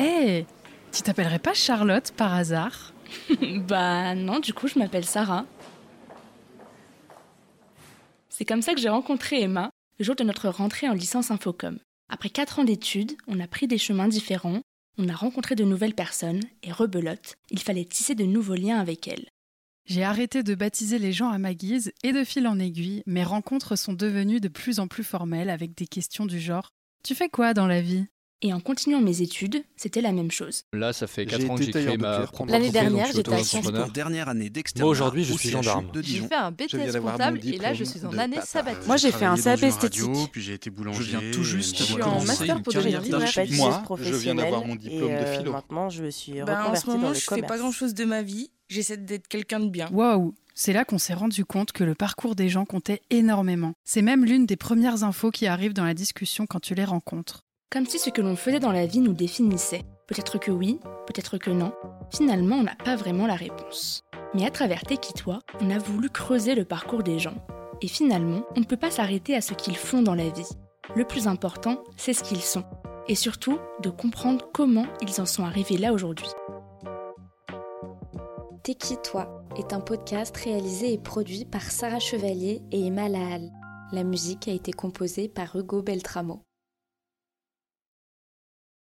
Hé Tu t'appellerais pas Charlotte par hasard Bah non, du coup, je m'appelle Sarah. C'est comme ça que j'ai rencontré Emma le jour de notre rentrée en licence Infocom. Après quatre ans d'études, on a pris des chemins différents, on a rencontré de nouvelles personnes, et rebelote, il fallait tisser de nouveaux liens avec elles. J'ai arrêté de baptiser les gens à ma guise et de fil en aiguille, mes rencontres sont devenues de plus en plus formelles avec des questions du genre Tu fais quoi dans la vie? Et en continuant mes études, c'était la même chose. Là, ça fait J'ai 4 ans que j'ai créé de ma propre L'année dernière, je j'étais à Sciences dernière année d'externe. Moi, aujourd'hui, je suis gendarme. J'ai fait un Je BTS comptable et là je suis en année sabbatique. Moi, j'ai fait un CAP esthétique. Puis j'ai été Je boulanger. viens tout juste Je de suis en commencer master une pour carrière devenir d'architecte. Moi, je viens d'avoir mon diplôme de et, euh, philo. Maintenant, je me suis Ben, en reconvertie ce moment, je fais pas grand chose de ma vie. J'essaie d'être quelqu'un de bien. Waouh C'est là qu'on s'est rendu compte que le parcours des gens comptait énormément. C'est même l'une des premières infos qui arrivent dans la discussion quand tu les rencontres. Comme si ce que l'on faisait dans la vie nous définissait. Peut-être que oui, peut-être que non. Finalement, on n'a pas vraiment la réponse. Mais à travers Tekitoi, on a voulu creuser le parcours des gens. Et finalement, on ne peut pas s'arrêter à ce qu'ils font dans la vie. Le plus important, c'est ce qu'ils sont. Et surtout, de comprendre comment ils en sont arrivés là aujourd'hui. T'es qui toi est un podcast réalisé et produit par Sarah Chevalier et Emma Lahal. La musique a été composée par Hugo Beltramo.